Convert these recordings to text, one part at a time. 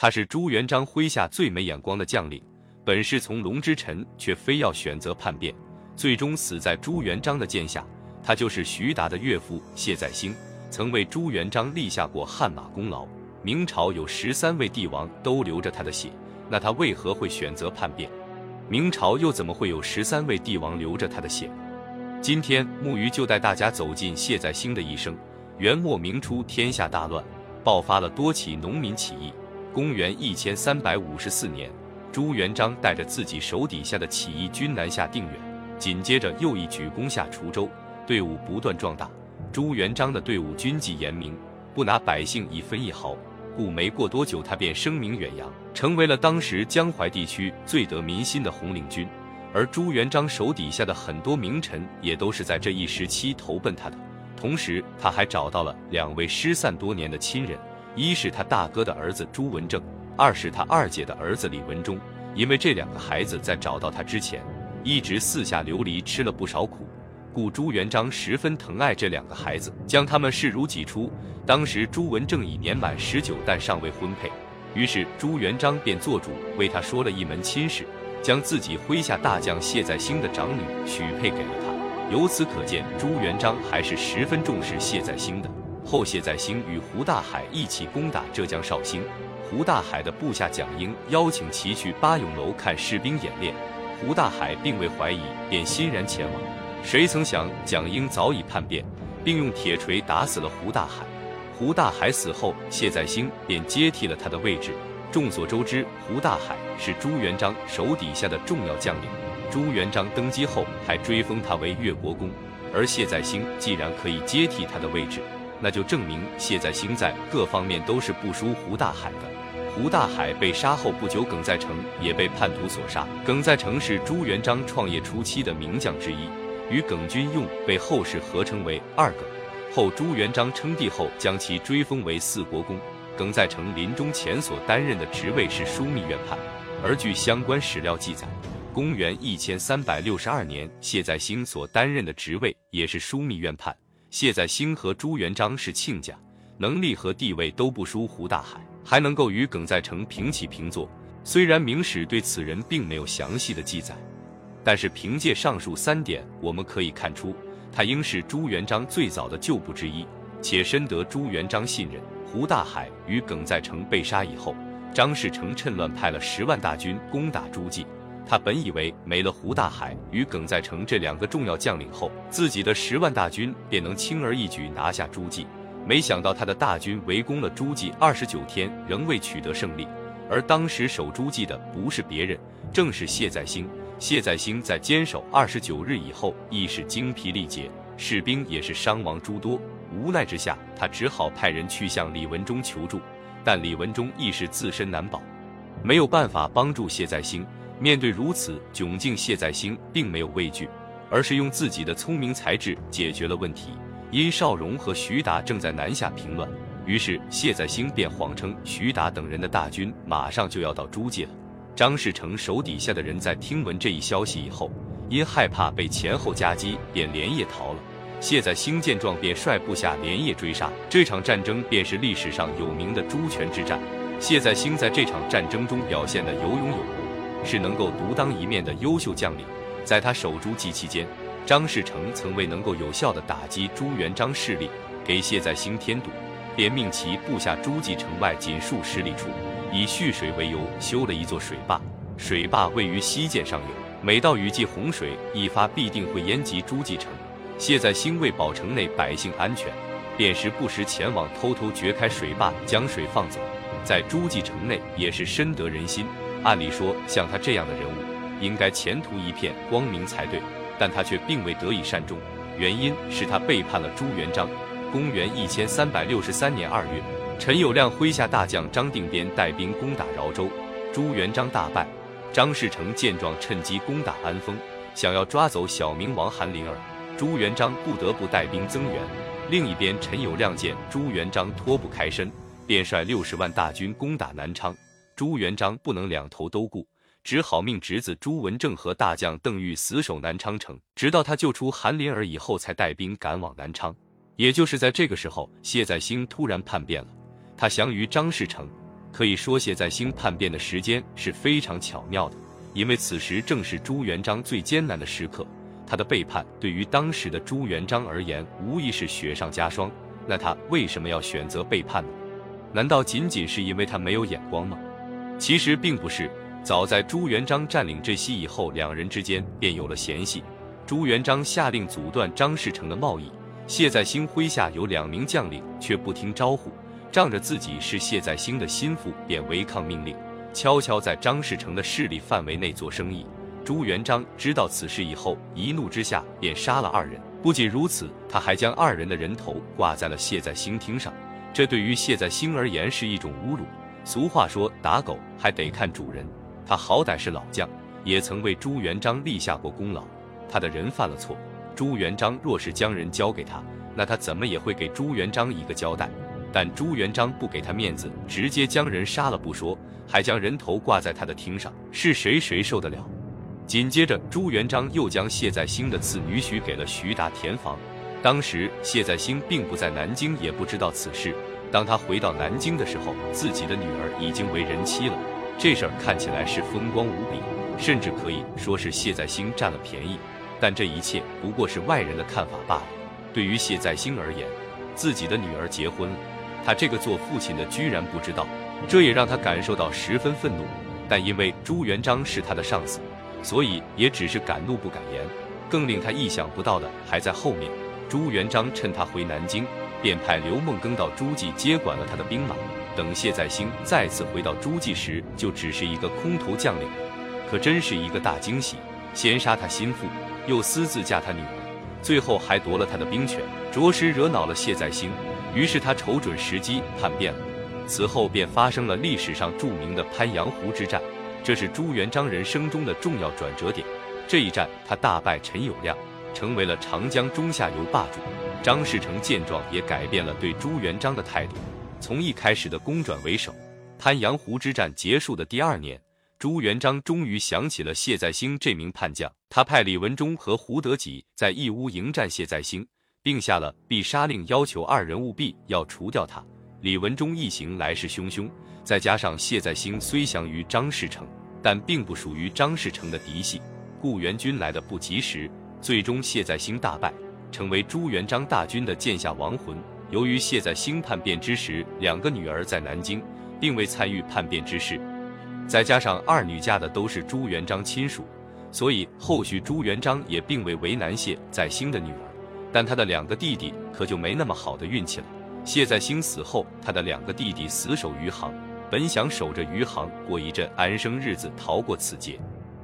他是朱元璋麾下最没眼光的将领，本是从龙之臣，却非要选择叛变，最终死在朱元璋的剑下。他就是徐达的岳父谢再兴，曾为朱元璋立下过汗马功劳。明朝有十三位帝王都流着他的血，那他为何会选择叛变？明朝又怎么会有十三位帝王流着他的血？今天木鱼就带大家走进谢再兴的一生。元末明初，天下大乱，爆发了多起农民起义。公元一千三百五十四年，朱元璋带着自己手底下的起义军南下定远，紧接着又一举攻下滁州。队伍不断壮大，朱元璋的队伍军纪严明，不拿百姓一分一毫，故没过多久，他便声名远扬，成为了当时江淮地区最得民心的红领军。而朱元璋手底下的很多名臣也都是在这一时期投奔他的。同时，他还找到了两位失散多年的亲人，一是他大哥的儿子朱文正，二是他二姐的儿子李文忠。因为这两个孩子在找到他之前，一直四下流离，吃了不少苦。故朱元璋十分疼爱这两个孩子，将他们视如己出。当时朱文正已年满十九，但尚未婚配，于是朱元璋便做主为他说了一门亲事，将自己麾下大将谢再兴的长女许配给了他。由此可见，朱元璋还是十分重视谢再兴的。后谢再兴与胡大海一起攻打浙江绍兴，胡大海的部下蒋英邀请其去八永楼看士兵演练，胡大海并未怀疑，便欣然前往。谁曾想，蒋英早已叛变，并用铁锤打死了胡大海。胡大海死后，谢再兴便接替了他的位置。众所周知，胡大海是朱元璋手底下的重要将领。朱元璋登基后，还追封他为越国公。而谢再兴既然可以接替他的位置，那就证明谢载兴在各方面都是不输胡大海的。胡大海被杀后不久，耿在成也被叛徒所杀。耿在成是朱元璋创业初期的名将之一。与耿君用被后世合称为二耿，后朱元璋称帝后，将其追封为四国公。耿在成临终前所担任的职位是枢密院判，而据相关史料记载，公元一千三百六十二年，谢载兴所担任的职位也是枢密院判。谢载兴和朱元璋是亲家，能力和地位都不输胡大海，还能够与耿在成平起平坐。虽然明史对此人并没有详细的记载。但是凭借上述三点，我们可以看出，他应是朱元璋最早的旧部之一，且深得朱元璋信任。胡大海与耿在成被杀以后，张士诚趁乱派了十万大军攻打诸暨。他本以为没了胡大海与耿在成这两个重要将领后，自己的十万大军便能轻而易举拿下诸暨。没想到他的大军围攻了诸暨二十九天，仍未取得胜利。而当时守诸暨的不是别人，正是谢再兴。谢再兴在坚守二十九日以后，亦是精疲力竭，士兵也是伤亡诸多。无奈之下，他只好派人去向李文忠求助，但李文忠亦是自身难保，没有办法帮助谢再兴。面对如此窘境，谢再兴并没有畏惧，而是用自己的聪明才智解决了问题。因邵荣和徐达正在南下平乱，于是谢再兴便谎称徐达等人的大军马上就要到诸暨了。张士诚手底下的人在听闻这一消息以后，因害怕被前后夹击，便连夜逃了。谢再兴见状，便率部下连夜追杀。这场战争便是历史上有名的朱权之战。谢再兴在这场战争中表现得有勇有谋，是能够独当一面的优秀将领。在他守诸暨期间，张士诚曾为能够有效地打击朱元璋势力，给谢载兴添堵，便命其部下诸暨城外仅数十里处。以蓄水为由修了一座水坝，水坝位于西涧上游，每到雨季洪水一发，必定会淹及诸暨城。谢载兴为保城内百姓安全，便时不时前往偷偷掘开水坝，将水放走。在诸暨城内也是深得人心。按理说，像他这样的人物，应该前途一片光明才对，但他却并未得以善终，原因是他背叛了朱元璋。公元一千三百六十三年二月。陈友谅麾下大将张定边带兵攻打饶州，朱元璋大败。张士诚见状，趁机攻打安丰，想要抓走小明王韩林儿。朱元璋不得不带兵增援。另一边，陈友谅见朱元璋脱不开身，便率六十万大军攻打南昌。朱元璋不能两头都顾，只好命侄子朱文正和大将邓愈死守南昌城，直到他救出韩林儿以后，才带兵赶往南昌。也就是在这个时候，谢再兴突然叛变了。他降于张士诚，可以说谢在兴叛变的时间是非常巧妙的，因为此时正是朱元璋最艰难的时刻。他的背叛对于当时的朱元璋而言，无疑是雪上加霜。那他为什么要选择背叛呢？难道仅仅是因为他没有眼光吗？其实并不是。早在朱元璋占领这西以后，两人之间便有了嫌隙。朱元璋下令阻断张士诚的贸易，谢在兴麾下有两名将领却不听招呼，仗着自己是谢在兴的心腹，便违抗命令，悄悄在张士诚的势力范围内做生意。朱元璋知道此事以后，一怒之下便杀了二人。不仅如此，他还将二人的人头挂在了谢在兴厅上。这对于谢在兴而言是一种侮辱。俗话说，打狗还得看主人。他好歹是老将，也曾为朱元璋立下过功劳。他的人犯了错，朱元璋若是将人交给他，那他怎么也会给朱元璋一个交代。但朱元璋不给他面子，直接将人杀了不说，还将人头挂在他的厅上，是谁谁受得了？紧接着，朱元璋又将谢再兴的次女许给了徐达填房。当时谢再兴并不在南京，也不知道此事。当他回到南京的时候，自己的女儿已经为人妻了。这事儿看起来是风光无比，甚至可以说是谢在兴占了便宜。但这一切不过是外人的看法罢了。对于谢在兴而言，自己的女儿结婚了，他这个做父亲的居然不知道，这也让他感受到十分愤怒。但因为朱元璋是他的上司。所以也只是敢怒不敢言，更令他意想不到的还在后面。朱元璋趁他回南京，便派刘梦庚到诸暨接管了他的兵马。等谢再兴再次回到诸暨时，就只是一个空头将领。可真是一个大惊喜，先杀他心腹，又私自嫁他女儿，最后还夺了他的兵权，着实惹恼了谢再兴。于是他瞅准时机叛变了。此后便发生了历史上著名的鄱阳湖之战。这是朱元璋人生中的重要转折点。这一战，他大败陈友谅，成为了长江中下游霸主。张士诚见状，也改变了对朱元璋的态度，从一开始的攻转为守。鄱阳湖之战结束的第二年，朱元璋终于想起了谢再兴这名叛将，他派李文忠和胡德己在义乌迎战谢再兴，并下了必杀令，要求二人务必要除掉他。李文忠一行来势汹汹，再加上谢再兴虽降于张士诚，但并不属于张士诚的嫡系，故援军来的不及时，最终谢在兴大败，成为朱元璋大军的剑下亡魂。由于谢在兴叛变之时，两个女儿在南京，并未参与叛变之事，再加上二女嫁的都是朱元璋亲属，所以后续朱元璋也并未为难谢在兴的女儿，但他的两个弟弟可就没那么好的运气了。谢在兴死后，他的两个弟弟死守余杭，本想守着余杭过一阵安生日子，逃过此劫。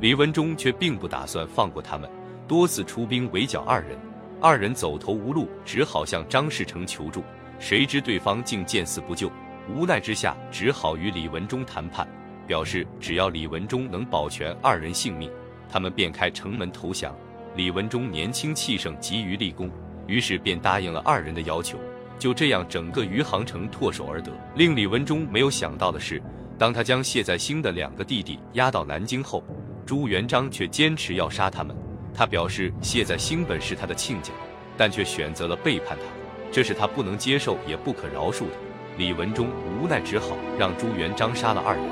李文忠却并不打算放过他们，多次出兵围剿二人。二人走投无路，只好向张士诚求助，谁知对方竟见死不救。无奈之下，只好与李文忠谈判，表示只要李文忠能保全二人性命，他们便开城门投降。李文忠年轻气盛，急于立功，于是便答应了二人的要求。就这样，整个余杭城唾手而得。令李文忠没有想到的是，当他将谢在兴的两个弟弟押到南京后，朱元璋却坚持要杀他们。他表示谢在兴本是他的亲家，但却选择了背叛他，这是他不能接受也不可饶恕的。李文忠无奈，只好让朱元璋杀了二人。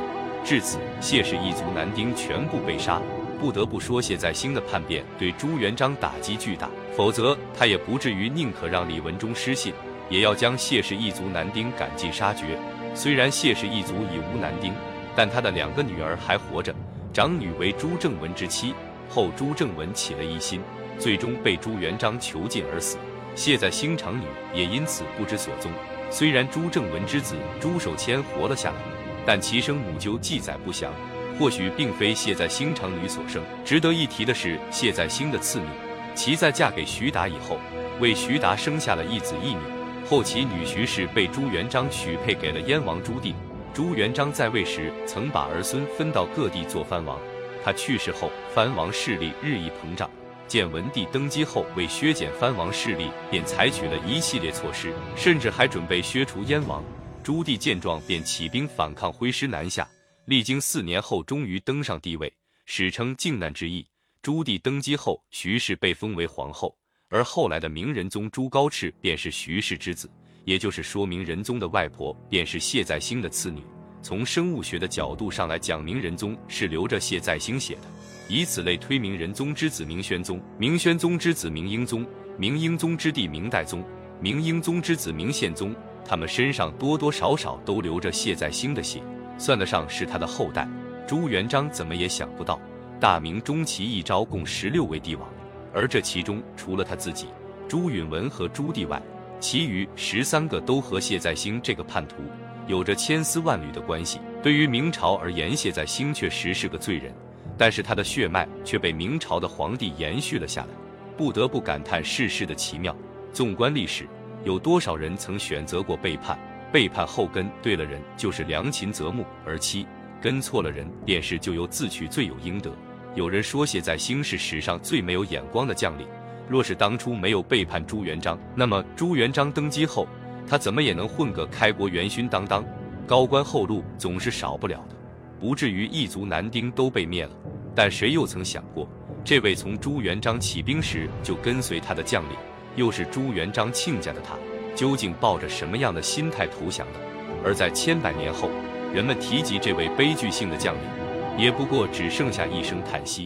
至此，谢氏一族男丁全部被杀。不得不说，谢在兴的叛变对朱元璋打击巨大，否则他也不至于宁可让李文忠失信。也要将谢氏一族男丁赶尽杀绝。虽然谢氏一族已无男丁，但他的两个女儿还活着。长女为朱正文之妻，后朱正文起了疑心，最终被朱元璋囚禁而死。谢在兴长女也因此不知所踪。虽然朱正文之子朱守谦活了下来，但其生母就记载不详，或许并非谢在兴长女所生。值得一提的是，谢在兴的次女，其在嫁给徐达以后，为徐达生下了一子一女。后其女徐氏被朱元璋许配给了燕王朱棣。朱元璋在位时，曾把儿孙分到各地做藩王。他去世后，藩王势力日益膨胀。建文帝登基后，为削减藩王势力，便采取了一系列措施，甚至还准备削除燕王。朱棣见状，便起兵反抗，挥师南下。历经四年后，终于登上帝位，史称靖难之役。朱棣登基后，徐氏被封为皇后。而后来的明仁宗朱高炽便是徐氏之子，也就是说明仁宗的外婆便是谢再兴的次女。从生物学的角度上来讲，明仁宗是留着谢再兴写的，以此类推，明仁宗之子明宣宗，明宣宗之子明英宗，明英宗之弟明代宗，明英宗之子明宪宗，他们身上多多少少都流着谢再兴的血，算得上是他的后代。朱元璋怎么也想不到，大明中期一朝共十六位帝王，而这其中除了他自己朱允文和朱棣外，其余十三个都和谢再兴这个叛徒。有着千丝万缕的关系。对于明朝而言，谢在兴确实是个罪人，但是他的血脉却被明朝的皇帝延续了下来，不得不感叹世事的奇妙。纵观历史，有多少人曾选择过背叛？背叛后跟对了人，就是良禽择木而栖；跟错了人，便是咎由自取，罪有应得。有人说谢在兴是史上最没有眼光的将领，若是当初没有背叛朱元璋，那么朱元璋登基后。他怎么也能混个开国元勋当当，高官厚禄总是少不了的，不至于一族男丁都被灭了。但谁又曾想过，这位从朱元璋起兵时就跟随他的将领，又是朱元璋亲家的他，究竟抱着什么样的心态投降的？而在千百年后，人们提及这位悲剧性的将领，也不过只剩下一声叹息。